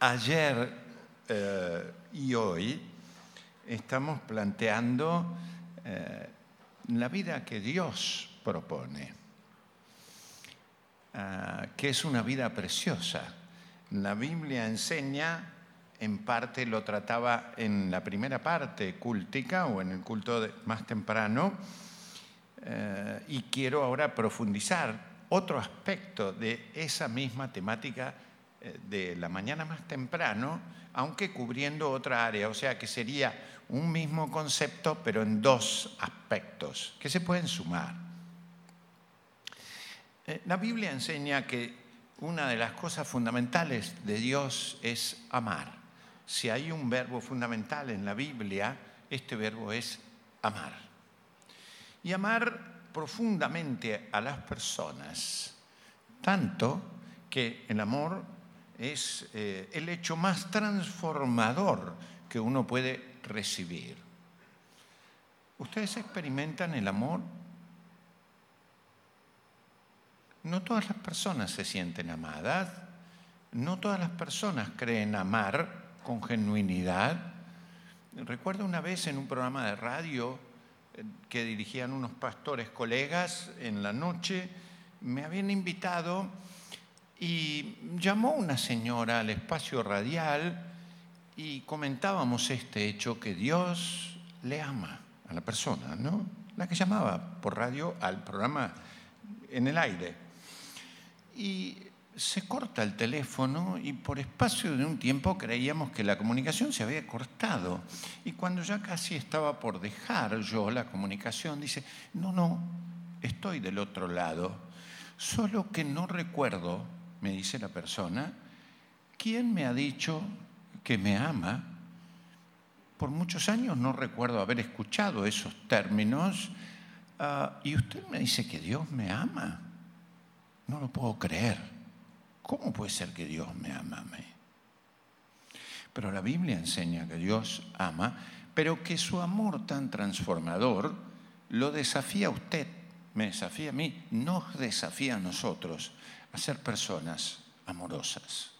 Ayer eh, y hoy estamos planteando eh, la vida que Dios propone, ah, que es una vida preciosa. La Biblia enseña, en parte lo trataba en la primera parte cultica o en el culto más temprano, eh, y quiero ahora profundizar otro aspecto de esa misma temática de la mañana más temprano, aunque cubriendo otra área, o sea que sería un mismo concepto, pero en dos aspectos que se pueden sumar. Eh, la Biblia enseña que una de las cosas fundamentales de Dios es amar. Si hay un verbo fundamental en la Biblia, este verbo es amar. Y amar profundamente a las personas, tanto que el amor es eh, el hecho más transformador que uno puede recibir. ¿Ustedes experimentan el amor? No todas las personas se sienten amadas, no todas las personas creen amar con genuinidad. Recuerdo una vez en un programa de radio eh, que dirigían unos pastores colegas en la noche, me habían invitado y llamó una señora al espacio radial y comentábamos este hecho que Dios le ama a la persona, ¿no? La que llamaba por radio al programa en el aire. Y se corta el teléfono y por espacio de un tiempo creíamos que la comunicación se había cortado. Y cuando ya casi estaba por dejar yo la comunicación, dice, no, no, estoy del otro lado, solo que no recuerdo me dice la persona, ¿quién me ha dicho que me ama? Por muchos años no recuerdo haber escuchado esos términos ah, y usted me dice que Dios me ama. No lo puedo creer. ¿Cómo puede ser que Dios me ama a mí? Pero la Biblia enseña que Dios ama, pero que su amor tan transformador lo desafía a usted, me desafía a mí, nos desafía a nosotros a ser personas amorosas.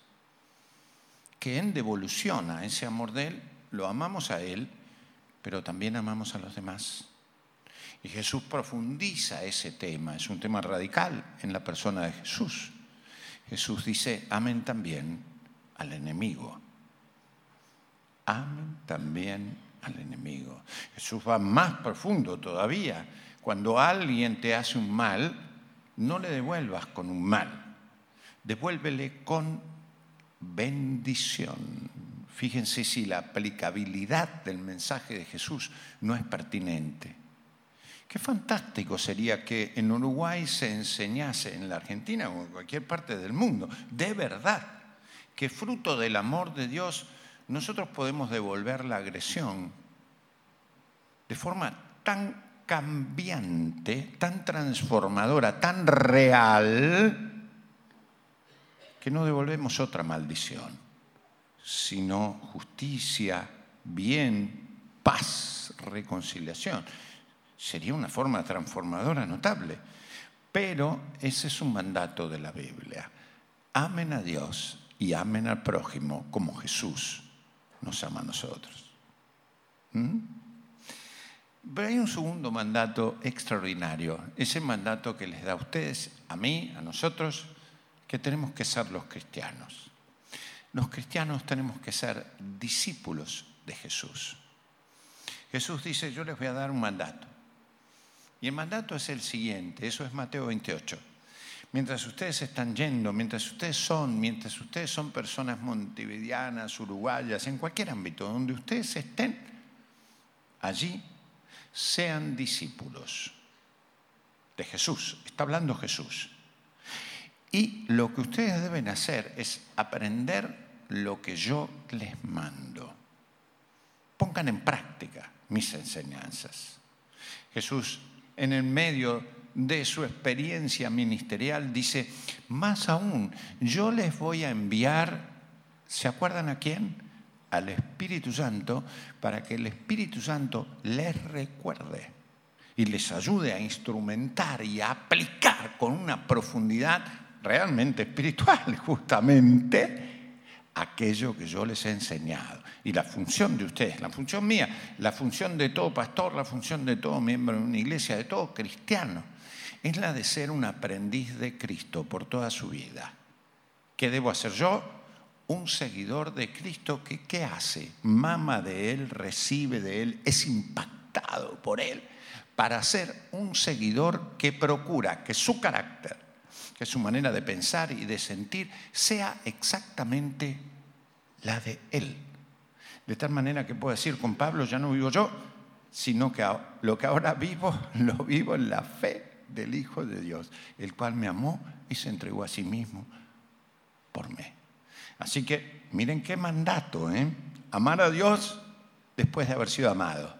Que en devolución a ese amor de Él, lo amamos a Él, pero también amamos a los demás. Y Jesús profundiza ese tema, es un tema radical en la persona de Jesús. Jesús dice, amen también al enemigo. Amen también al enemigo. Jesús va más profundo todavía. Cuando alguien te hace un mal, no le devuelvas con un mal, devuélvele con bendición. Fíjense si la aplicabilidad del mensaje de Jesús no es pertinente. Qué fantástico sería que en Uruguay se enseñase, en la Argentina o en cualquier parte del mundo, de verdad, que fruto del amor de Dios nosotros podemos devolver la agresión de forma tan cambiante, tan transformadora, tan real, que no devolvemos otra maldición, sino justicia, bien, paz, reconciliación. Sería una forma transformadora notable. Pero ese es un mandato de la Biblia. Amen a Dios y amen al prójimo como Jesús nos ama a nosotros. ¿Mm? Pero hay un segundo mandato extraordinario, ese mandato que les da a ustedes, a mí, a nosotros, que tenemos que ser los cristianos. Los cristianos tenemos que ser discípulos de Jesús. Jesús dice, yo les voy a dar un mandato. Y el mandato es el siguiente, eso es Mateo 28. Mientras ustedes están yendo, mientras ustedes son, mientras ustedes son personas montevideanas, uruguayas, en cualquier ámbito donde ustedes estén, allí sean discípulos de Jesús. Está hablando Jesús. Y lo que ustedes deben hacer es aprender lo que yo les mando. Pongan en práctica mis enseñanzas. Jesús, en el medio de su experiencia ministerial, dice, más aún, yo les voy a enviar, ¿se acuerdan a quién? Al Espíritu Santo para que el Espíritu Santo les recuerde y les ayude a instrumentar y a aplicar con una profundidad realmente espiritual, justamente, aquello que yo les he enseñado. Y la función de ustedes, la función mía, la función de todo pastor, la función de todo miembro de una iglesia, de todo cristiano, es la de ser un aprendiz de Cristo por toda su vida. ¿Qué debo hacer yo? Un seguidor de Cristo que ¿qué hace? Mama de Él, recibe de Él, es impactado por Él para ser un seguidor que procura que su carácter, que su manera de pensar y de sentir sea exactamente la de Él. De tal manera que puedo decir, con Pablo ya no vivo yo, sino que lo que ahora vivo, lo vivo en la fe del Hijo de Dios, el cual me amó y se entregó a sí mismo por mí. Así que miren qué mandato, ¿eh? Amar a Dios después de haber sido amado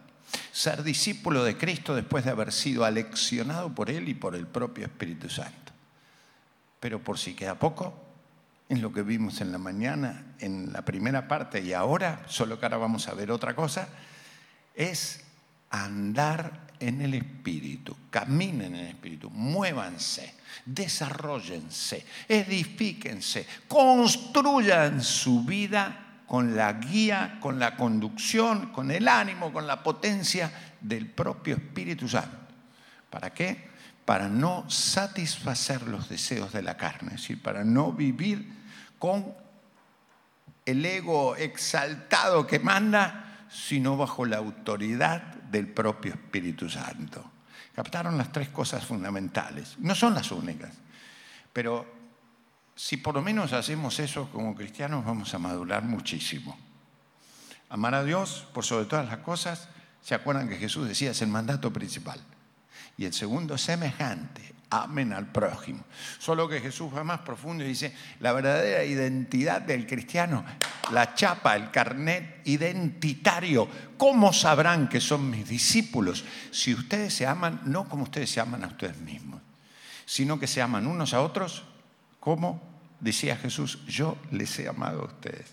ser discípulo de Cristo después de haber sido aleccionado por Él y por el propio Espíritu Santo. Pero por si queda poco, en lo que vimos en la mañana, en la primera parte y ahora, solo que ahora vamos a ver otra cosa, es andar en el Espíritu, caminen en el Espíritu, muévanse, desarrollense, edifíquense, construyan su vida con la guía, con la conducción, con el ánimo, con la potencia del propio Espíritu Santo. ¿Para qué? Para no satisfacer los deseos de la carne, es decir, para no vivir con el ego exaltado que manda, sino bajo la autoridad del propio Espíritu Santo. Captaron las tres cosas fundamentales. No son las únicas, pero si por lo menos hacemos eso como cristianos, vamos a madurar muchísimo. Amar a Dios por sobre todas las cosas, se acuerdan que Jesús decía es el mandato principal. Y el segundo semejante, amen al prójimo. Solo que Jesús va más profundo y dice, la verdadera identidad del cristiano, la chapa, el carnet identitario. ¿Cómo sabrán que son mis discípulos si ustedes se aman no como ustedes se aman a ustedes mismos, sino que se aman unos a otros como decía Jesús, yo les he amado a ustedes.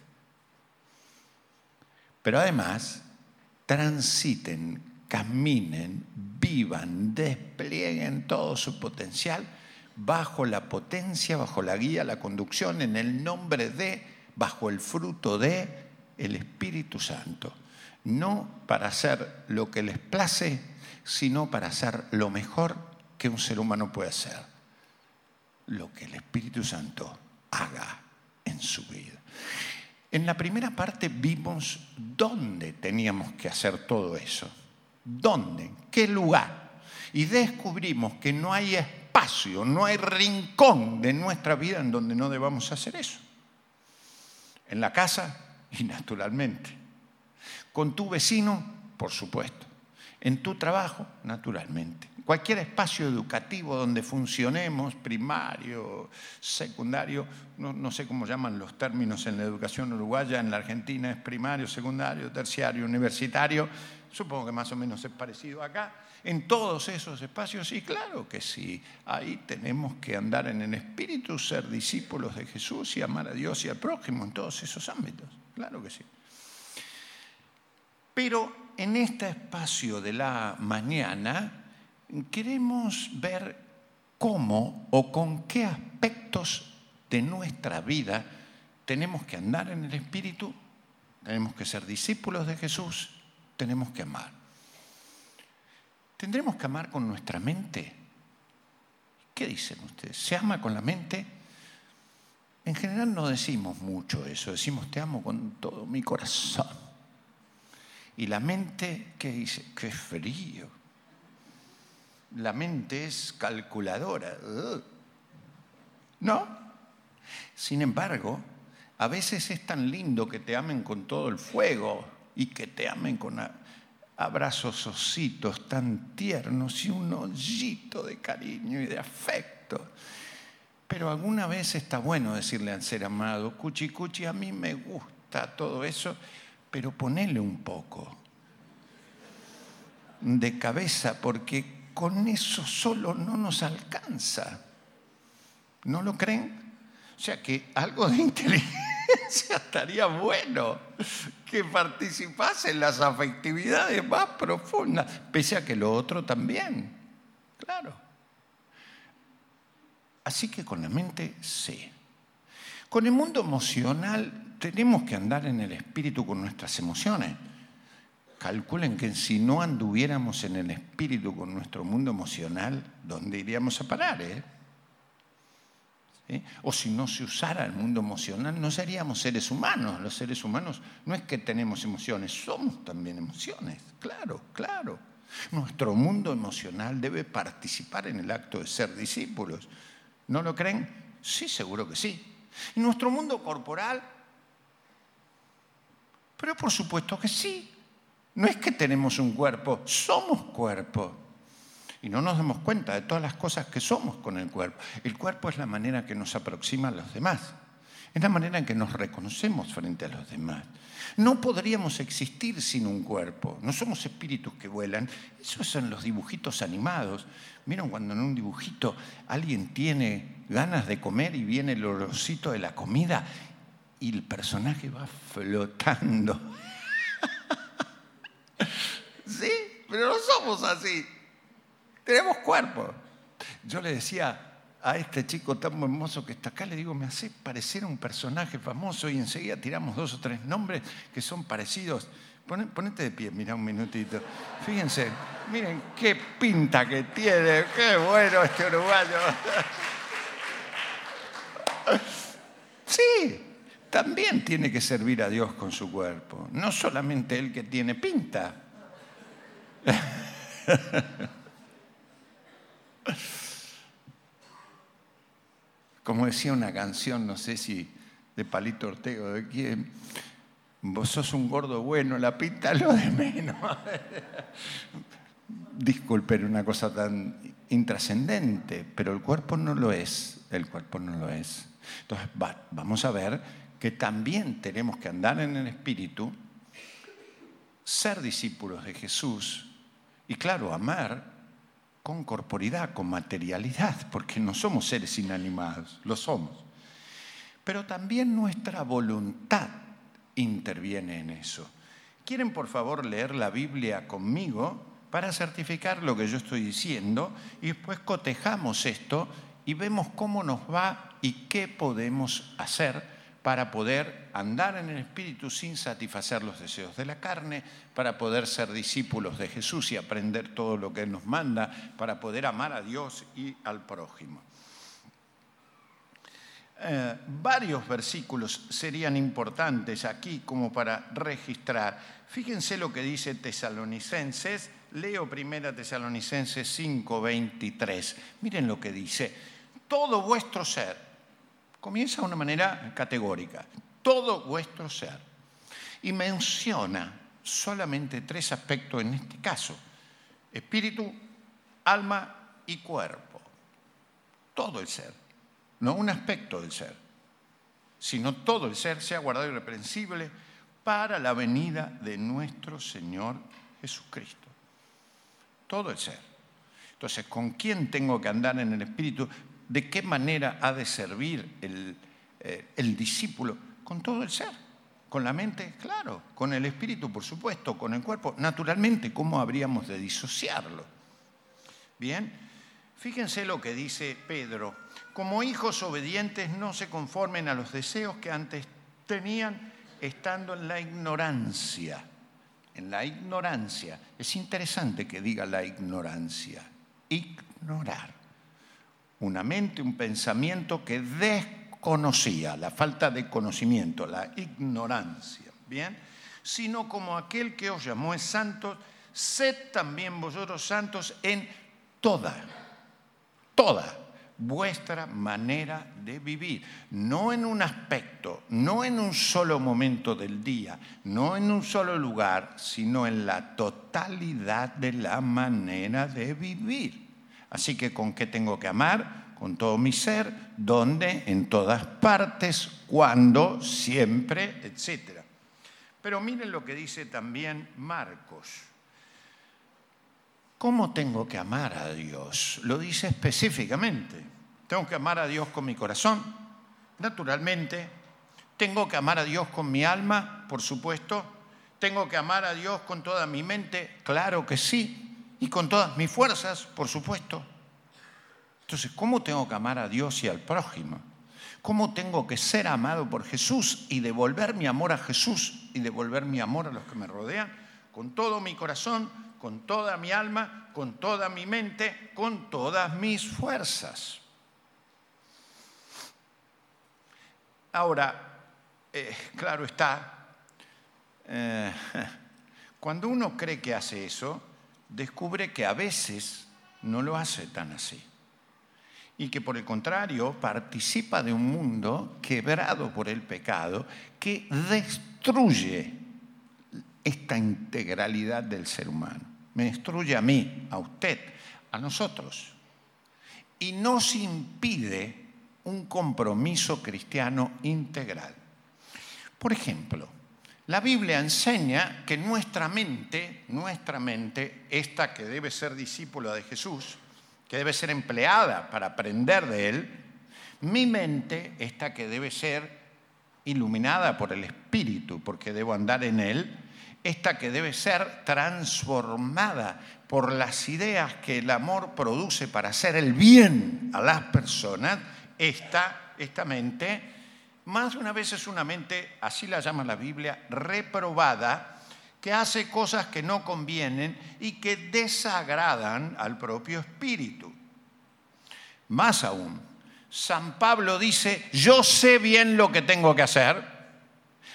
Pero además, transiten, caminen, vivan, desplieguen todo su potencial bajo la potencia, bajo la guía, la conducción, en el nombre de, bajo el fruto de el Espíritu Santo. No para hacer lo que les place, sino para hacer lo mejor que un ser humano puede hacer. Lo que el Espíritu Santo haga en su vida. En la primera parte vimos dónde teníamos que hacer todo eso. ¿Dónde? ¿Qué lugar? Y descubrimos que no hay espacio, no hay rincón de nuestra vida en donde no debamos hacer eso. En la casa y naturalmente. Con tu vecino, por supuesto. En tu trabajo, naturalmente cualquier espacio educativo donde funcionemos, primario, secundario, no, sé cómo llaman los términos en la educación uruguaya, en la Argentina es primario, secundario, terciario, universitario, supongo que más o menos es parecido acá, en todos esos espacios, y claro que sí, ahí tenemos que andar en el espíritu, ser discípulos de Jesús y amar a Dios y al prójimo en todos esos ámbitos, claro que sí. Pero en este espacio de la mañana, queremos ver cómo o con qué aspectos de nuestra vida tenemos que andar en el Espíritu, tenemos que ser discípulos de Jesús, tenemos que amar. ¿Tendremos que amar con nuestra mente? ¿Qué dicen ustedes? ¿Se ama con la mente? En general no decimos mucho eso, decimos te amo con todo mi corazón. Y la mente, ¿qué dice? Qué frío la mente es calculadora. ¿No? Sin embargo, a veces es tan lindo que te amen con todo el fuego y que te amen con abrazos ositos tan tiernos y un hoyito de cariño y de afecto. Pero alguna vez está bueno decirle al ser amado, cuchi cuchi, a mí me gusta todo eso, pero ponele un poco de cabeza, porque con eso solo no nos alcanza. ¿No lo creen? O sea que algo de inteligencia estaría bueno, que participase en las afectividades más profundas, pese a que lo otro también, claro. Así que con la mente sí. Con el mundo emocional tenemos que andar en el espíritu con nuestras emociones. Calculen que si no anduviéramos en el espíritu con nuestro mundo emocional, ¿dónde iríamos a parar? Eh? O si no se usara el mundo emocional, no seríamos seres humanos. Los seres humanos no es que tenemos emociones, somos también emociones, claro, claro. Nuestro mundo emocional debe participar en el acto de ser discípulos. ¿No lo creen? Sí, seguro que sí. ¿Y nuestro mundo corporal? Pero por supuesto que sí. No es que tenemos un cuerpo, somos cuerpo. Y no nos damos cuenta de todas las cosas que somos con el cuerpo. El cuerpo es la manera que nos aproxima a los demás. Es la manera en que nos reconocemos frente a los demás. No podríamos existir sin un cuerpo. No somos espíritus que vuelan. Esos son los dibujitos animados. Miren cuando en un dibujito alguien tiene ganas de comer y viene el olorcito de la comida y el personaje va flotando. sí, pero no somos así. Tenemos cuerpo. Yo le decía a este chico tan hermoso que está acá, le digo, me hace parecer un personaje famoso y enseguida tiramos dos o tres nombres que son parecidos. Ponete de pie, mira un minutito. Fíjense, miren qué pinta que tiene, qué bueno este uruguayo. Sí, también tiene que servir a Dios con su cuerpo, no solamente el que tiene pinta. Como decía una canción, no sé si de Palito Ortega o de quién, vos sos un gordo bueno, la pinta lo de menos. Disculpen una cosa tan intrascendente, pero el cuerpo no lo es, el cuerpo no lo es. Entonces, vamos a ver que también tenemos que andar en el Espíritu, ser discípulos de Jesús y, claro, amar con corporidad, con materialidad, porque no somos seres inanimados, lo somos. Pero también nuestra voluntad interviene en eso. ¿Quieren por favor leer la Biblia conmigo para certificar lo que yo estoy diciendo y después cotejamos esto y vemos cómo nos va y qué podemos hacer para poder andar en el Espíritu sin satisfacer los deseos de la carne, para poder ser discípulos de Jesús y aprender todo lo que Él nos manda, para poder amar a Dios y al prójimo. Eh, varios versículos serían importantes aquí como para registrar. Fíjense lo que dice Tesalonicenses, leo primera Tesalonicenses 5:23. Miren lo que dice, todo vuestro ser, Comienza de una manera categórica, todo vuestro ser. Y menciona solamente tres aspectos en este caso, espíritu, alma y cuerpo. Todo el ser, no un aspecto del ser, sino todo el ser sea guardado irreprensible para la venida de nuestro Señor Jesucristo. Todo el ser. Entonces, ¿con quién tengo que andar en el Espíritu? De qué manera ha de servir eh, el, discípulo con todo el ser, con la mente, claro, con el espíritu, por supuesto, con el cuerpo. Naturalmente, ¿cómo habríamos de disociarlo? Bien, fíjense lo que dice Pedro. Como hijos obedientes no se conformen a los deseos que antes tenían estando en la ignorancia. En la ignorancia. Es interesante que diga la ignorancia. Ignorar una mente, un pensamiento que desconocía, la falta de conocimiento, la ignorancia, ¿bien? Sino como aquel que os llamó es santo, sed también vosotros santos en toda, toda vuestra manera de vivir, no en un aspecto, no en un solo momento del día, no en un solo lugar, sino en la totalidad de la manera de vivir. Así que ¿con qué tengo que amar? Con todo mi ser, ¿dónde? En todas partes, cuando, siempre, etc. Pero miren lo que dice también Marcos. ¿Cómo tengo que amar a Dios? Lo dice específicamente. Tengo que amar a Dios con mi corazón, naturalmente. Tengo que amar a Dios con mi alma, por supuesto. Tengo que amar a Dios con toda mi mente, claro que sí y con todas mis fuerzas, por supuesto. Entonces, ¿cómo tengo que amar a Dios y al prójimo? cómo tengo que ser amado por Jesús y devolver mi amor a Jesús y devolver mi amor a los que me rodean con todo mi corazón, con toda mi alma, con toda mi mente, con todas mis fuerzas. Ahora, eh, claro está, eh, cuando uno cree que hace eso, descubre que a veces no lo hace tan así. Y que por el contrario participa de un mundo quebrado por el pecado que destruye esta integralidad del ser humano. Me destruye a mí, a usted, a nosotros. Y nos impide un compromiso cristiano integral. Por ejemplo, la Biblia enseña que nuestra mente, nuestra mente, esta que debe ser discípula de Jesús, que debe ser empleada para aprender de Él, mi mente, esta que debe ser iluminada por el Espíritu, porque debo andar en Él, esta que debe ser transformada por las ideas que el amor produce para hacer el bien a las personas, esta, esta mente más de una vez es una mente, así la llama la Biblia, reprobada, que hace cosas que no convienen y que desagradan al propio espíritu. Más aún, San Pablo dice, yo sé bien lo que tengo que hacer,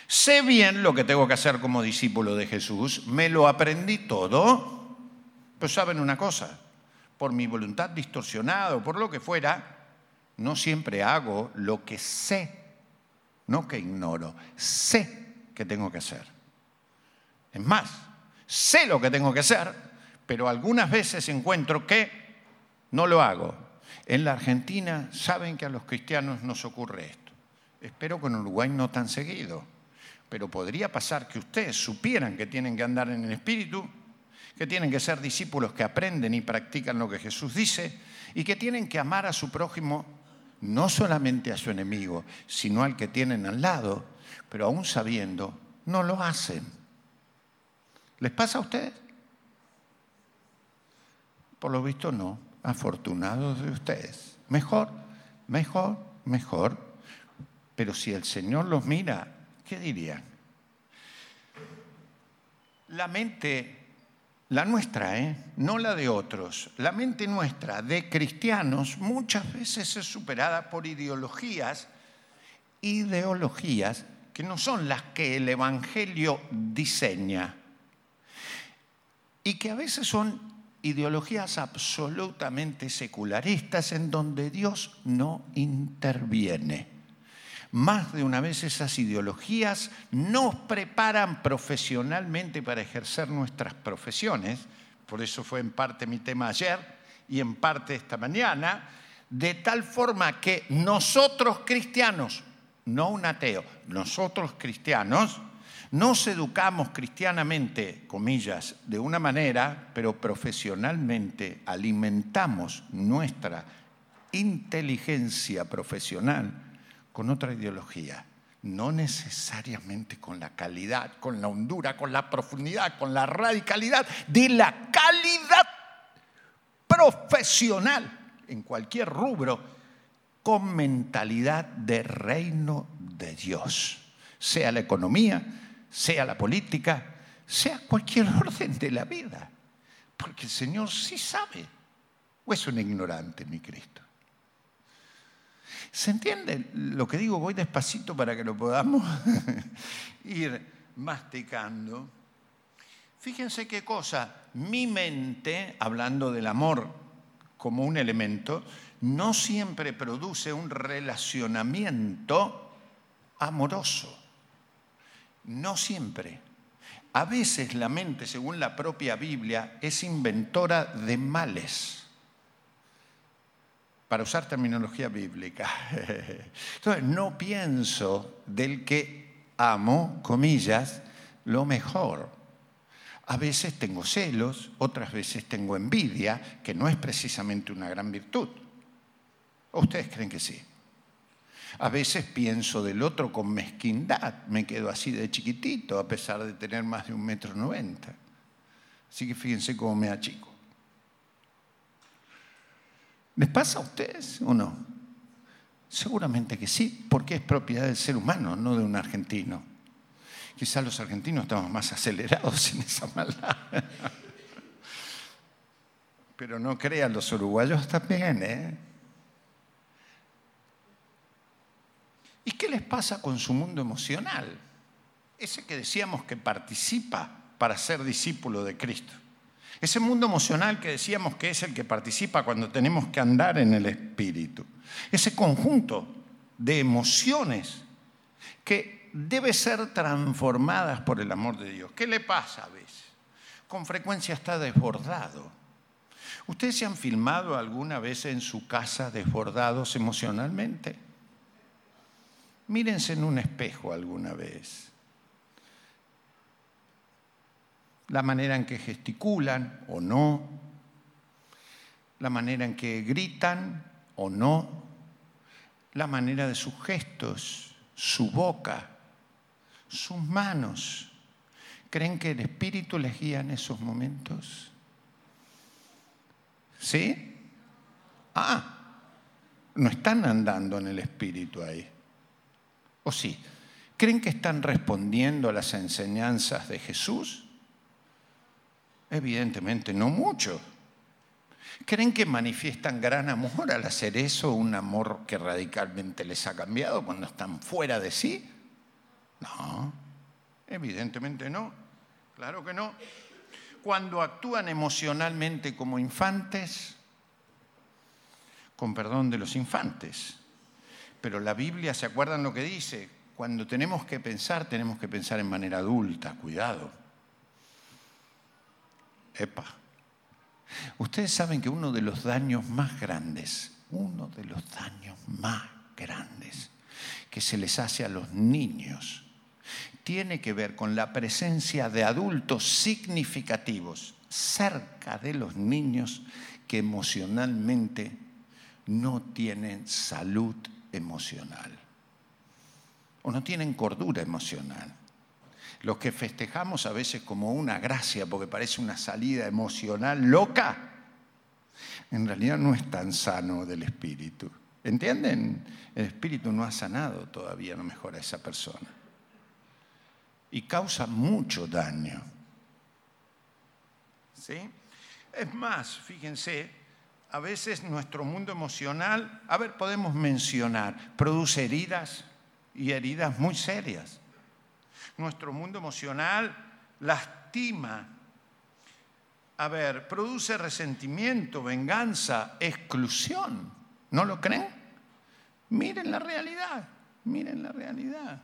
sé bien lo que tengo que hacer como discípulo de Jesús, me lo aprendí todo, pero saben una cosa, por mi voluntad distorsionada o por lo que fuera, no siempre hago lo que sé no que ignoro, sé que tengo que hacer. Es más, sé lo que tengo que hacer, pero algunas veces encuentro que no lo hago. En la Argentina saben que a los cristianos nos ocurre esto. Espero que en Uruguay no tan seguido, pero podría pasar que ustedes supieran que tienen que andar en el Espíritu, que tienen que ser discípulos que aprenden y practican lo que Jesús dice y que tienen que amar a su prójimo no solamente a su enemigo, sino al que tienen al lado, pero aún sabiendo, no lo hacen. ¿Les pasa a ustedes? Por lo visto no, afortunados de ustedes. Mejor, mejor, mejor. Pero si el Señor los mira, ¿qué dirían? La mente la nuestra, ¿eh? no la de otros, la mente nuestra de cristianos muchas veces es superada por ideologías, ideologías que no son las que el Evangelio diseña y que a veces son ideologías absolutamente secularistas en donde Dios no interviene. Más de una vez esas ideologías nos preparan profesionalmente para ejercer nuestras profesiones, por eso fue en parte mi tema ayer y en parte esta mañana, de tal forma que nosotros cristianos, no un ateo, nosotros cristianos, nos educamos cristianamente, comillas, de una manera, pero profesionalmente alimentamos nuestra inteligencia profesional con otra ideología, no necesariamente con la calidad, con la hondura, con la profundidad, con la radicalidad de la calidad profesional en cualquier rubro, con mentalidad de reino de Dios, sea la economía, sea la política, sea cualquier orden de la vida, porque el Señor sí sabe, o es un ignorante mi Cristo. ¿Se entiende lo que digo? Voy despacito para que lo podamos ir masticando. Fíjense qué cosa, mi mente, hablando del amor como un elemento, no siempre produce un relacionamiento amoroso. No siempre. A veces la mente, según la propia Biblia, es inventora de males para usar terminología bíblica. Entonces, no pienso del que amo, comillas, lo mejor. A veces tengo celos, otras veces tengo envidia, que no es precisamente una gran virtud. ¿O ustedes creen que sí? A veces pienso del otro con mezquindad, me quedo así de chiquitito a pesar de tener más de un metro noventa. Así que fíjense cómo me achico. ¿Les pasa a ustedes o no? Seguramente que sí, porque es propiedad del ser humano, no de un argentino. Quizás los argentinos estamos más acelerados en esa maldad. Pero no crean, los uruguayos también, ¿eh? ¿Y qué les pasa con su mundo emocional? Ese que decíamos que participa para ser discípulo de Cristo. Ese mundo emocional que decíamos que es el que participa cuando tenemos que andar en el Espíritu. Ese conjunto de emociones que debe ser transformadas por el amor de Dios. ¿Qué le pasa a veces? Con frecuencia está desbordado. ¿Ustedes se han filmado alguna vez en su casa desbordados emocionalmente? Mírense en un espejo alguna vez. La manera en que gesticulan o no, la manera en que gritan o no, la manera de sus gestos, su boca, sus manos. ¿Creen que el Espíritu les guía en esos momentos? ¿Sí? Ah, no están andando en el Espíritu ahí. ¿O sí? ¿Creen que están respondiendo a las enseñanzas de Jesús? Evidentemente no mucho. ¿Creen que manifiestan gran amor al hacer eso, un amor que radicalmente les ha cambiado cuando están fuera de sí? No, evidentemente no, claro que no. Cuando actúan emocionalmente como infantes, con perdón de los infantes, pero la Biblia, ¿se acuerdan lo que dice? Cuando tenemos que pensar, tenemos que pensar en manera adulta, cuidado. Epa. Ustedes saben que uno de los daños más grandes, uno de los daños más grandes que se les hace a los niños, tiene que ver con la presencia de adultos significativos cerca de los niños que emocionalmente no tienen salud emocional o no tienen cordura emocional. Los que festejamos a veces como una gracia porque parece una salida emocional loca, en realidad no es tan sano del espíritu. ¿Entienden? El espíritu no ha sanado todavía, no mejora a esa persona. Y causa mucho daño. ¿Sí? Es más, fíjense, a veces nuestro mundo emocional, a ver, podemos mencionar, produce heridas y heridas muy serias. Nuestro mundo emocional lastima. A ver, produce resentimiento, venganza, exclusión. ¿No lo creen? Miren la realidad, miren la realidad.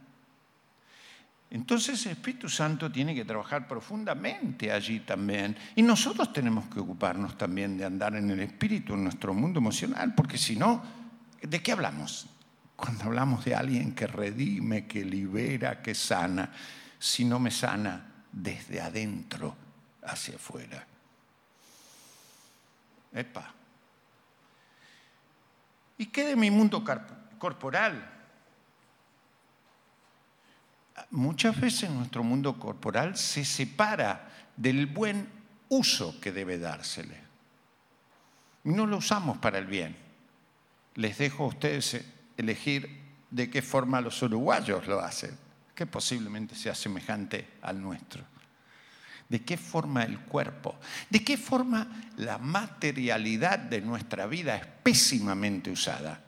Entonces el Espíritu Santo tiene que trabajar profundamente allí también. Y nosotros tenemos que ocuparnos también de andar en el Espíritu, en nuestro mundo emocional, porque si no, ¿de qué hablamos? Cuando hablamos de alguien que redime, que libera, que sana, si no me sana desde adentro hacia afuera. Epa. ¿Y qué de mi mundo corporal? muchas veces nuestro mundo corporal se separa del buen uso que debe dársele. No lo usamos para el bien. Les dejo a ustedes elegir de qué forma los uruguayos lo hacen, que posiblemente sea semejante al nuestro. ¿De qué forma el cuerpo? ¿De qué forma la materialidad de nuestra vida es pésimamente usada?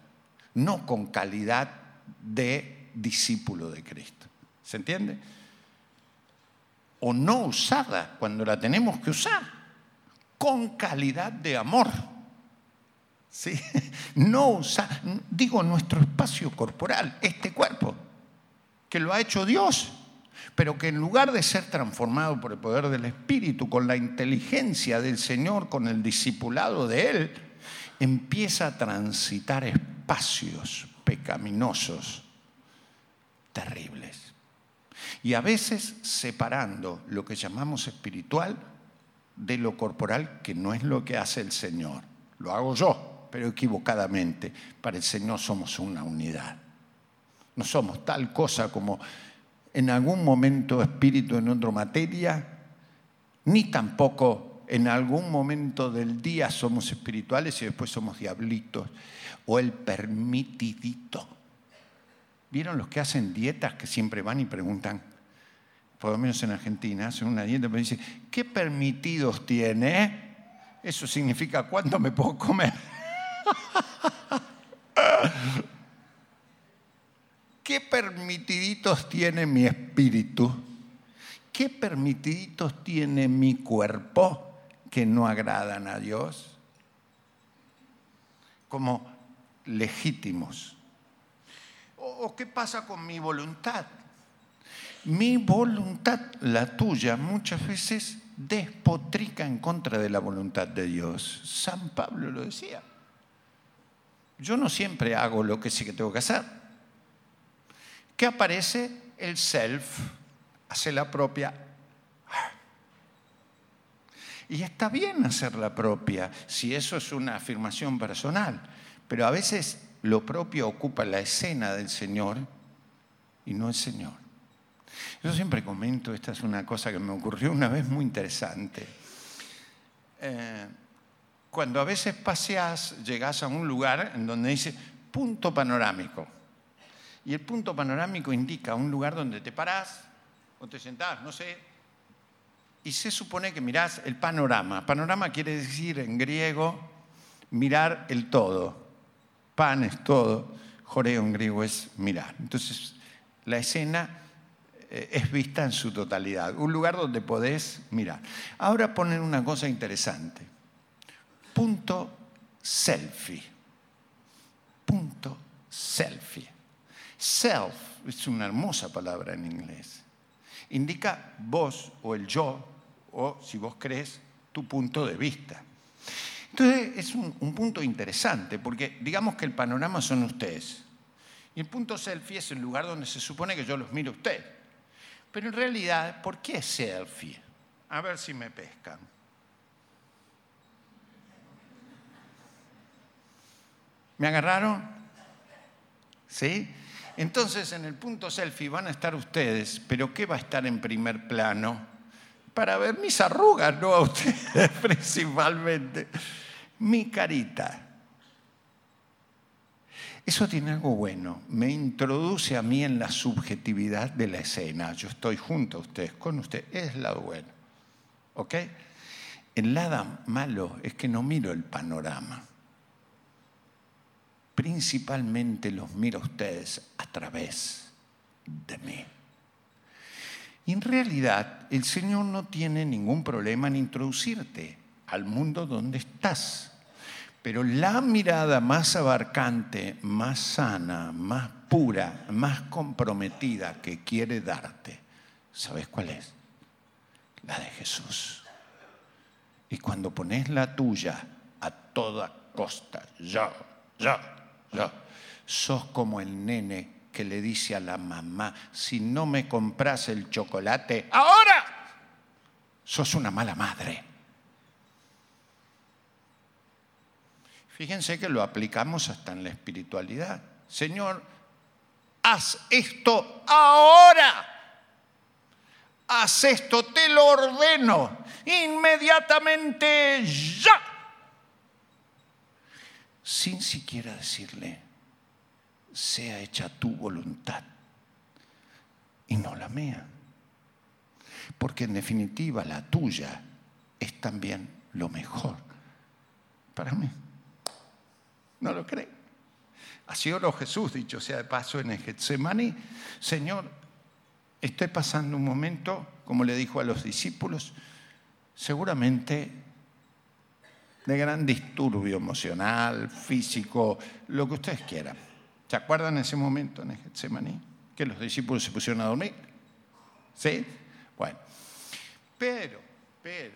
No con calidad de discípulo de Cristo. ¿Se entiende? O no usada cuando la tenemos que usar, con calidad de amor. No usar, digo, nuestro espacio corporal, este cuerpo, que lo ha hecho Dios, pero que en lugar de ser transformado por el poder del Espíritu, con la inteligencia del Señor, con el discipulado de Él, empieza a transitar espacios pecaminosos terribles. Y a veces separando lo que llamamos espiritual de lo corporal, que no es lo que hace el Señor. Lo hago yo, pero equivocadamente. Para el Señor somos una unidad. No somos tal cosa como en algún momento espíritu en otra materia, ni tampoco en algún momento del día somos espirituales y después somos diablitos. O el permitidito. ¿Vieron los que hacen dietas que siempre van y preguntan? Por lo menos en Argentina, hacen una dieta y dicen, ¿qué permitidos tiene? Eso significa cuánto me puedo comer. ¿Qué permitiditos tiene mi espíritu? ¿Qué permitiditos tiene mi cuerpo que no agradan a Dios? Como legítimos. ¿O qué pasa con mi voluntad? Mi voluntad, la tuya, muchas veces despotrica en contra de la voluntad de Dios. San Pablo lo decía. Yo no siempre hago lo que sé que tengo que hacer. ¿Qué aparece? El self, hace la propia. Y está bien hacer la propia, si eso es una afirmación personal, pero a veces lo propio ocupa la escena del Señor y no el Señor. Yo siempre comento, esta es una cosa que me ocurrió una vez muy interesante. Eh, cuando a veces paseas, llegas a un lugar en donde dice punto panorámico. Y el punto panorámico indica un lugar donde te parás o te sentás, no sé, y se supone que mirás el panorama. Panorama quiere decir en griego mirar el todo. Pan es todo, joreo en griego es mirar. Entonces, la escena eh, es vista en su totalidad, un lugar donde podés mirar. Ahora ponen una cosa interesante. Punto selfie. Punto selfie. Self es una hermosa palabra en inglés. Indica vos o el yo, o si vos crees, tu punto de vista. Entonces es un, punto interesante, porque digamos que el panorama son ustedes. Y el punto selfie es el lugar donde se supone que yo los miro a ustedes. Pero en realidad, ¿por qué selfie? A ver si me pescan. ¿Me agarraron? ¿Sí? Entonces, en el punto selfie van a estar ustedes, pero ¿qué va a estar en primer plano? Para ver mis arrugas, no a ustedes principalmente. Mi carita. Eso tiene algo bueno. Me introduce a mí en la subjetividad de la escena. Yo estoy junto a ustedes, con ustedes. Es lado bueno. ¿Ok? El lado malo es que no miro el panorama principalmente los miro a ustedes a través de mí. Y en realidad el Señor no tiene ningún problema en introducirte al mundo donde estás. Pero la mirada más abarcante, más sana, más pura, más comprometida que quiere darte, ¿sabes cuál es? La de Jesús. Y cuando pones la tuya a toda costa, yo, yo, sos como el nene que le dice a la mamá, si no me compras el chocolate, ahora sos una mala madre. Fíjense que lo aplicamos hasta en la espiritualidad. Señor, haz esto ahora. Haz esto, te lo ordeno. Inmediatamente ya sin siquiera decirle, sea hecha tu voluntad y no la mía. Porque en definitiva la tuya es también lo mejor para mí. ¿No lo creen? Así oró Jesús, dicho sea de paso en el Getsemaní. Señor, estoy pasando un momento, como le dijo a los discípulos, seguramente de gran disturbio emocional, físico, lo que ustedes quieran. ¿Se acuerdan ese momento en Getsemaní? Que los discípulos se pusieron a dormir. ¿Sí? Bueno. Pero, pero,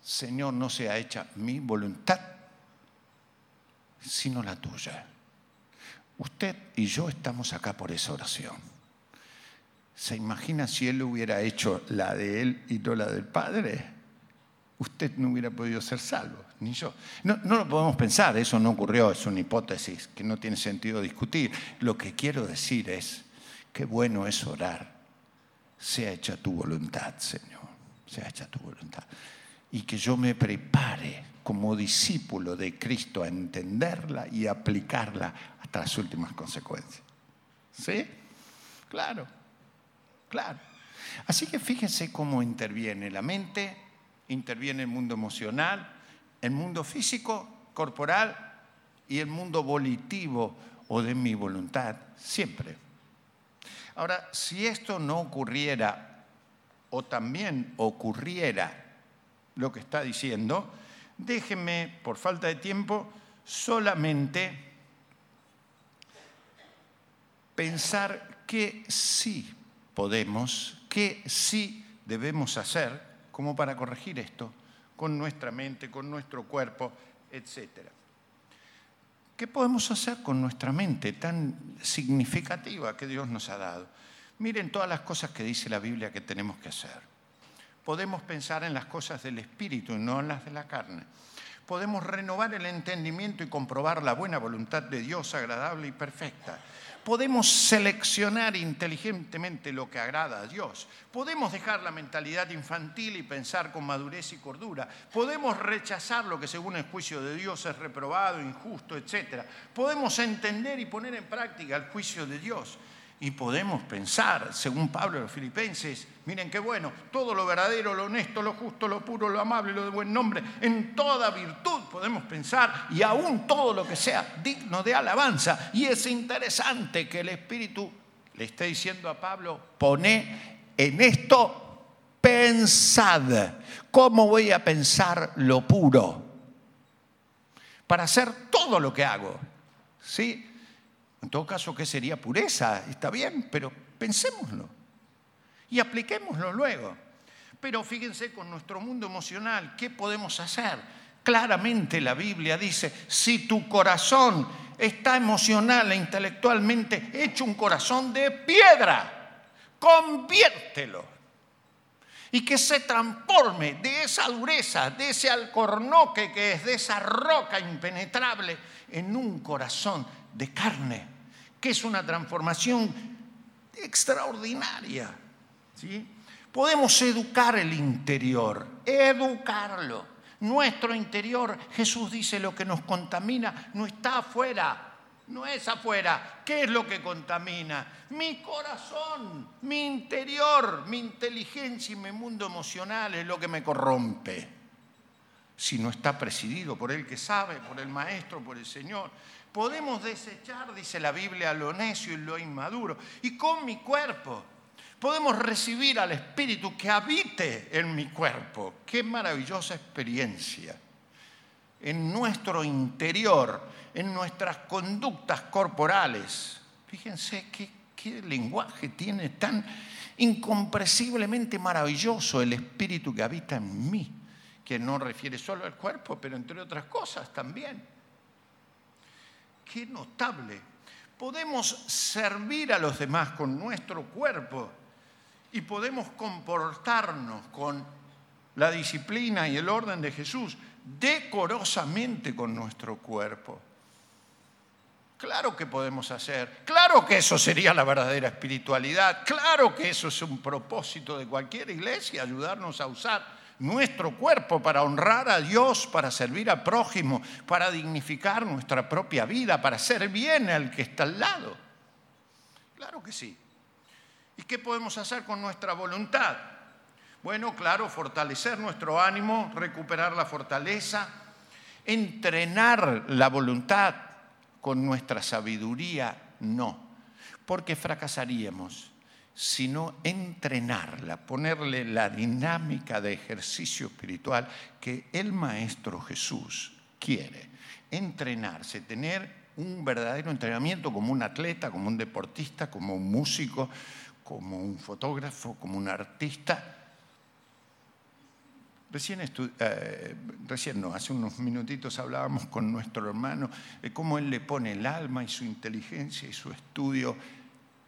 Señor, no sea hecha mi voluntad, sino la tuya. Usted y yo estamos acá por esa oración. ¿Se imagina si Él hubiera hecho la de Él y no la del Padre? Usted no hubiera podido ser salvo ni yo. No, lo podemos pensar, eso no ocurrió, es una hipótesis que no tiene sentido discutir. Lo que quiero decir es, qué bueno es orar. Sea hecha tu voluntad, Señor, sea hecha tu voluntad. y que yo me prepare como discípulo de Cristo a entenderla y aplicarla hasta las últimas consecuencias. ¿Sí? Claro, claro. Así que fíjense cómo interviene la mente, interviene el mundo emocional, el mundo físico, corporal y el mundo volitivo o de mi voluntad, siempre. Ahora, si esto no ocurriera o también ocurriera lo que está diciendo, déjenme, por falta de tiempo, solamente pensar que sí podemos, que sí debemos hacer como para corregir esto con nuestra mente, con nuestro cuerpo, etc. ¿Qué podemos hacer con nuestra mente tan significativa que Dios nos ha dado? Miren todas las cosas que dice la Biblia que tenemos que hacer. Podemos pensar en las cosas del Espíritu y no en las de la carne. Podemos renovar el entendimiento y comprobar la buena voluntad de Dios agradable y perfecta podemos seleccionar inteligentemente lo que agrada a Dios. Podemos dejar la mentalidad infantil y pensar con madurez y cordura. Podemos rechazar lo que según el juicio de Dios es reprobado, injusto, etc. Podemos entender y poner en práctica el juicio de Dios. Y podemos pensar, según Pablo de los Filipenses, miren qué bueno, todo lo verdadero, lo honesto, lo justo, lo puro, lo amable, lo de buen nombre, en toda virtud podemos pensar y aún todo lo que sea digno de alabanza. Y es interesante que el Espíritu le esté diciendo a Pablo, pone en esto, pensad. ¿Cómo voy a pensar lo puro? Para hacer todo lo que hago. ¿Sí? En todo caso, ¿qué sería pureza? Está bien, pero pensémoslo y apliquémoslo luego. Pero fíjense con nuestro mundo emocional, ¿qué podemos hacer? Claramente la Biblia dice, si tu corazón está emocional e intelectualmente hecho un corazón de piedra, conviértelo. Y que se transforme de esa dureza, de ese alcornoque que es, de esa roca impenetrable, en un corazón de carne que es una transformación extraordinaria. ¿sí? Podemos educar el interior, educarlo. Nuestro interior, Jesús dice, lo que nos contamina no está afuera, no es afuera. ¿Qué es lo que contamina? Mi corazón, mi interior, mi inteligencia y mi mundo emocional es lo que me corrompe. Si no está presidido por el que sabe, por el Maestro, por el Señor. Podemos desechar, dice la Biblia, lo necio y lo inmaduro. Y con mi cuerpo podemos recibir al Espíritu que habite en mi cuerpo. Qué maravillosa experiencia. En nuestro interior, en nuestras conductas corporales. Fíjense qué, lenguaje tiene tan incomprensiblemente maravilloso el Espíritu que habita en mí, que no refiere solo al cuerpo, pero entre otras cosas también qué notable. Podemos servir a los demás con nuestro cuerpo y podemos comportarnos con la disciplina y el orden de Jesús decorosamente con nuestro cuerpo. Claro que podemos hacer, claro que eso sería la verdadera espiritualidad, claro que eso es un propósito de cualquier iglesia, ayudarnos a usar nuestro cuerpo para honrar a Dios, para servir al prójimo, para dignificar nuestra propia vida, para hacer bien al que está al lado. Claro que sí. ¿Y qué podemos hacer con nuestra voluntad? Bueno, claro, fortalecer nuestro ánimo, recuperar la fortaleza, entrenar la voluntad con nuestra sabiduría, no, porque fracasaríamos sino entrenarla, ponerle la dinámica de ejercicio espiritual que el Maestro Jesús quiere. Entrenarse, tener un verdadero entrenamiento como un atleta, como un deportista, como un músico, como un fotógrafo, como un artista. Recién, eh, recién no, hace unos minutitos hablábamos con nuestro hermano de cómo él le pone el alma y su inteligencia y su estudio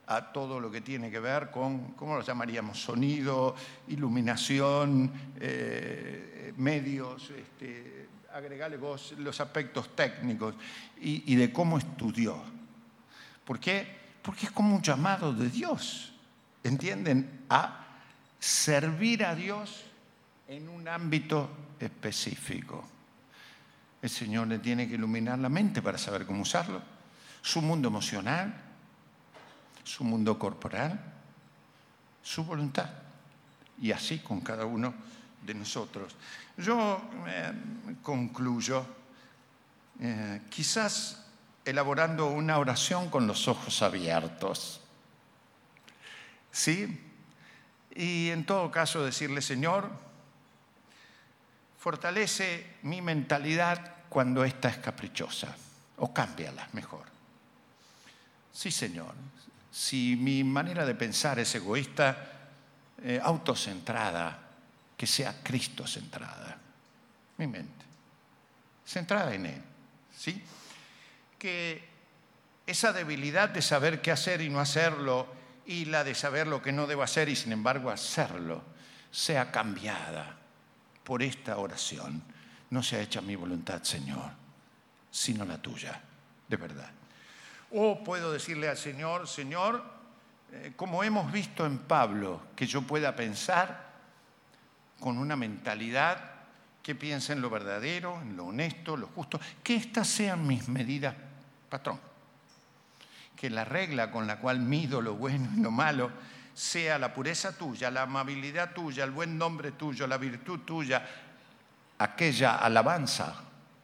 a todo lo que tiene que ver con, ¿cómo lo llamaríamos? Sonido, iluminación, eh, medios, este, agregarle vos los aspectos técnicos y, y de cómo estudió. ¿Por qué? Porque es como un llamado de Dios, ¿entienden? A servir a Dios en un ámbito específico. El Señor le tiene que iluminar la mente para saber cómo usarlo. Su mundo emocional, su mundo corporal, su voluntad. Y así con cada uno de nosotros. Yo eh, concluyo eh, quizás elaborando una oración con los ojos abiertos. ¿Sí? Y en todo caso decirle, Señor, fortalece mi mentalidad cuando ésta es caprichosa, o cámbiala mejor. Sí, Señor, si mi manera de pensar es egoísta, eh, autocentrada, que sea Cristo centrada, mi mente, centrada en Él, ¿sí? Que esa debilidad de saber qué hacer y no hacerlo, y la de saber lo que no debo hacer y sin embargo hacerlo, sea cambiada por esta oración. No sea hecha mi voluntad, Señor, sino la tuya, de verdad. O puedo decirle al Señor, Señor, eh, como hemos visto en Pablo, que yo pueda pensar con una mentalidad que piense en lo verdadero, en lo honesto, lo justo, que estas sean mis medidas, patrón. Que la regla con la cual mido lo bueno y lo malo sea la pureza tuya, la amabilidad tuya, el buen nombre tuyo, la virtud tuya, aquella alabanza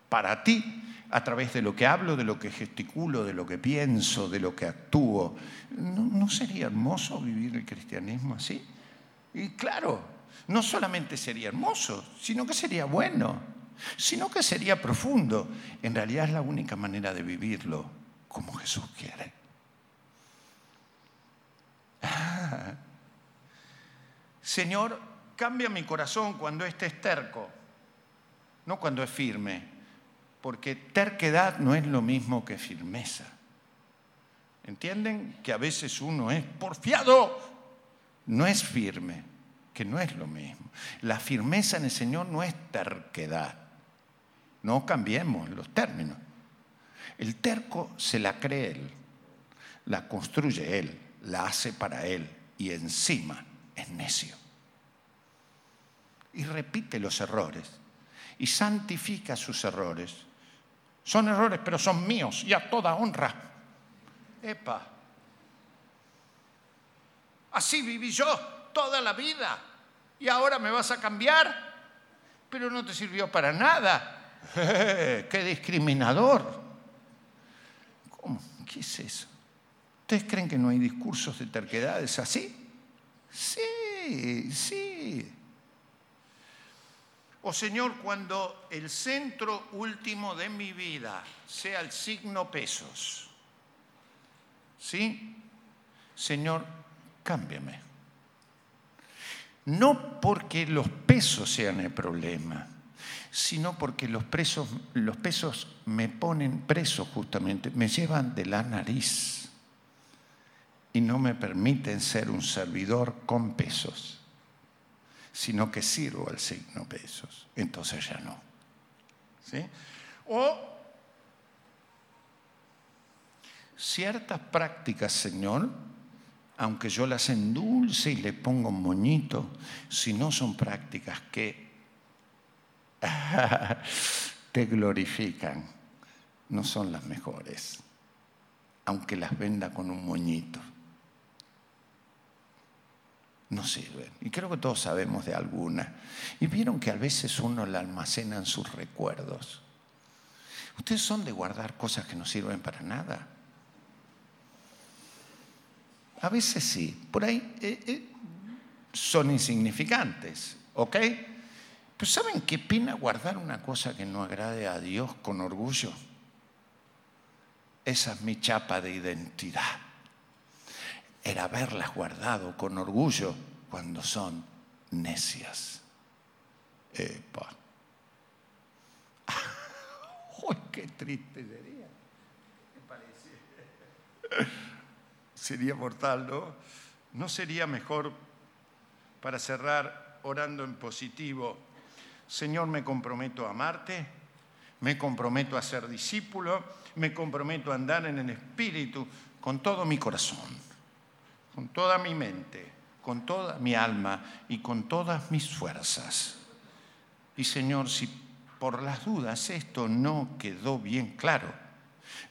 para ti a través de lo que hablo, de lo que gesticulo, de lo que pienso, de lo que actúo. ¿No, sería hermoso vivir el cristianismo así? Y claro, no solamente sería hermoso, sino que sería bueno, sino que sería profundo. En realidad es la única manera de vivirlo como Jesús quiere. Señor, cambia mi corazón cuando este es terco, no cuando es firme, porque terquedad no es lo mismo que firmeza. ¿Entienden? Que a veces uno es porfiado, no es firme, que no es lo mismo. La firmeza en el Señor no es terquedad. No cambiemos los términos. El terco se la cree Él, la construye Él la hace para él y encima es necio. Y repite los errores y santifica sus errores. Son errores, pero son míos y a toda honra. Epa. Así viví yo toda la vida y ahora me vas a cambiar, pero no te sirvió para nada. ¡Qué discriminador! ¿Cómo? ¿Qué es eso? ¿Ustedes creen que no hay discursos de terquedades así? Sí, sí. Oh, Señor, cuando el centro último de mi vida sea el signo pesos, ¿sí? Señor, cámbiame. No porque los pesos sean el problema, sino porque los, los pesos me ponen preso justamente, me llevan de la nariz y no me permiten ser un servidor con pesos, sino que sirvo al signo pesos. Entonces ya no. ¿Sí? O ciertas prácticas, Señor, aunque yo las endulce y le pongo un moñito, si no son prácticas que te glorifican, no son las mejores, aunque las venda con un moñito no sirven. Y creo que todos sabemos de alguna. Y vieron que a veces uno la almacena en sus recuerdos. Ustedes son de guardar cosas que no sirven para nada. A veces sí, por ahí eh, eh, son insignificantes, ¿ok? Pero ¿saben qué pena guardar una cosa que no agrade a Dios con orgullo? Esa es mi chapa de identidad era haberlas guardado con orgullo cuando son necias. Epa. ¡Uy, qué triste sería! Sería mortal, ¿no? ¿No sería mejor para cerrar orando en positivo? Señor, me comprometo a amarte, me comprometo a ser discípulo, me comprometo a andar en el Espíritu con todo mi corazón con toda mi mente, con toda mi alma y con todas mis fuerzas. Y Señor, si por las dudas esto no quedó bien claro,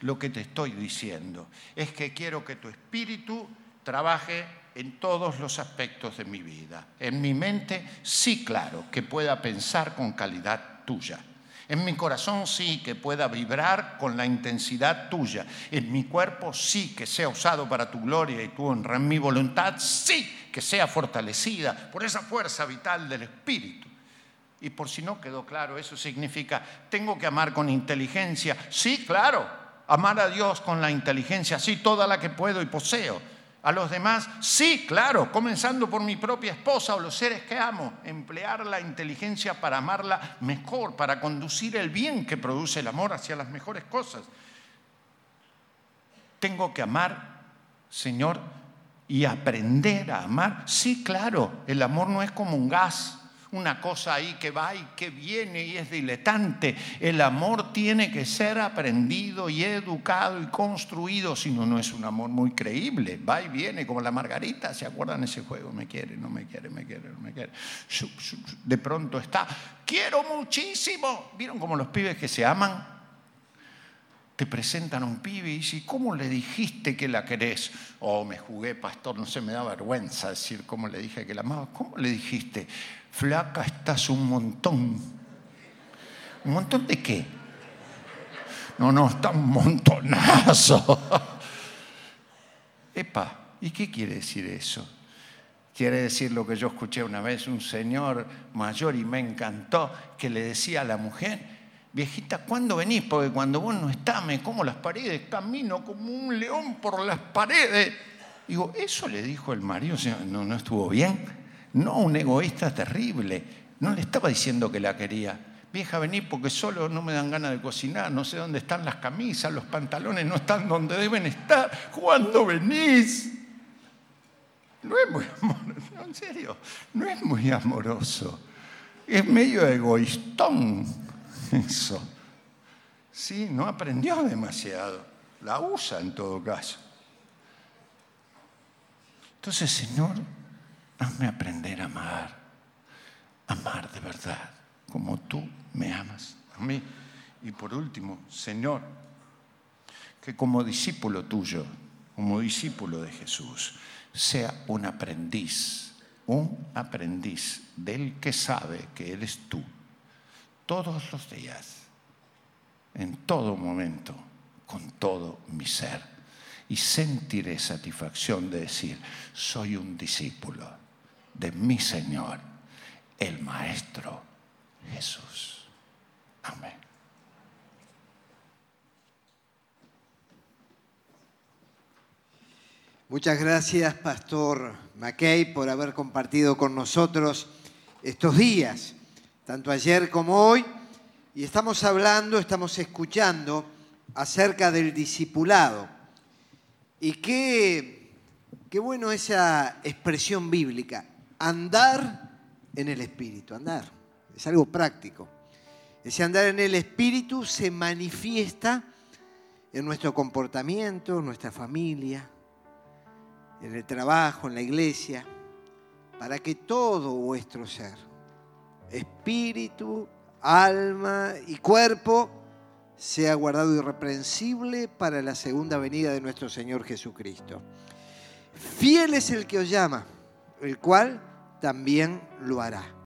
lo que te estoy diciendo es que quiero que tu espíritu trabaje en todos los aspectos de mi vida. En mi mente, sí, claro, que pueda pensar con calidad tuya. En mi corazón sí que pueda vibrar con la intensidad tuya. En mi cuerpo sí que sea usado para tu gloria y tu honra. En mi voluntad sí que sea fortalecida por esa fuerza vital del Espíritu. Y por si no quedó claro, eso significa, tengo que amar con inteligencia. Sí, claro, amar a Dios con la inteligencia, sí, toda la que puedo y poseo a los demás? Sí, claro, comenzando por mi propia esposa o los seres que amo, emplear la inteligencia para amarla mejor, para conducir el bien que produce el amor hacia las mejores cosas. Tengo que amar, Señor, y aprender a amar. Sí, claro, el amor no es como un gas una cosa ahí que va y que viene y es diletante. El amor tiene que ser aprendido y educado y construido, si no, no es un amor muy creíble. Va y viene como la margarita, ¿se acuerdan ese juego? Me quiere, no me quiere, me quiere, no me quiere. De pronto está, quiero muchísimo. ¿Vieron como los pibes que se aman? Te presentan a un pibe y dicen, ¿cómo le dijiste que la querés? Oh, me jugué, pastor, no se me da vergüenza decir cómo le dije que la amaba. ¿Cómo le dijiste? Flaca, estás un montón. ¿Un montón de qué? No, no, está un montonazo. Epa, ¿y qué quiere decir eso? Quiere decir lo que yo escuché una vez, un señor mayor y me encantó, que le decía a la mujer, viejita, ¿cuándo venís? Porque cuando vos no estás, me como las paredes, camino como un león por las paredes. Digo, ¿eso le dijo el marido? ¿No, no estuvo bien? No, un egoísta terrible. No le estaba diciendo que la quería. Vieja, vení porque solo no me dan ganas de cocinar, no sé dónde están las camisas, los pantalones no están donde deben estar. ¿Cuándo venís? No es muy amoroso, en serio, no es muy amoroso. Es medio egoístón eso. Sí, no aprendió demasiado. La usa en todo caso. Entonces, Señor, Hazme aprender a amar, amar de verdad, como tú me amas a mí. Y por último, Señor, que como discípulo tuyo, como discípulo de Jesús, sea un aprendiz, un aprendiz del que sabe que eres tú, todos los días, en todo momento, con todo mi ser. Y sentiré satisfacción de decir, soy un discípulo de mi Señor, el Maestro Jesús. Amén. Muchas gracias, Pastor Mackay, por haber compartido con nosotros estos días, tanto ayer como hoy. Y estamos hablando, estamos escuchando acerca del discipulado. Y qué, qué bueno esa expresión bíblica, andar en el Espíritu, andar. Es algo práctico. Ese andar en el Espíritu se manifiesta en nuestro comportamiento, en nuestra familia, en el trabajo, en la iglesia, para que todo vuestro ser, espíritu, alma y cuerpo, sea guardado irreprensible para la segunda venida de nuestro Señor Jesucristo. Fiel es el que os llama, el cual también lo hará.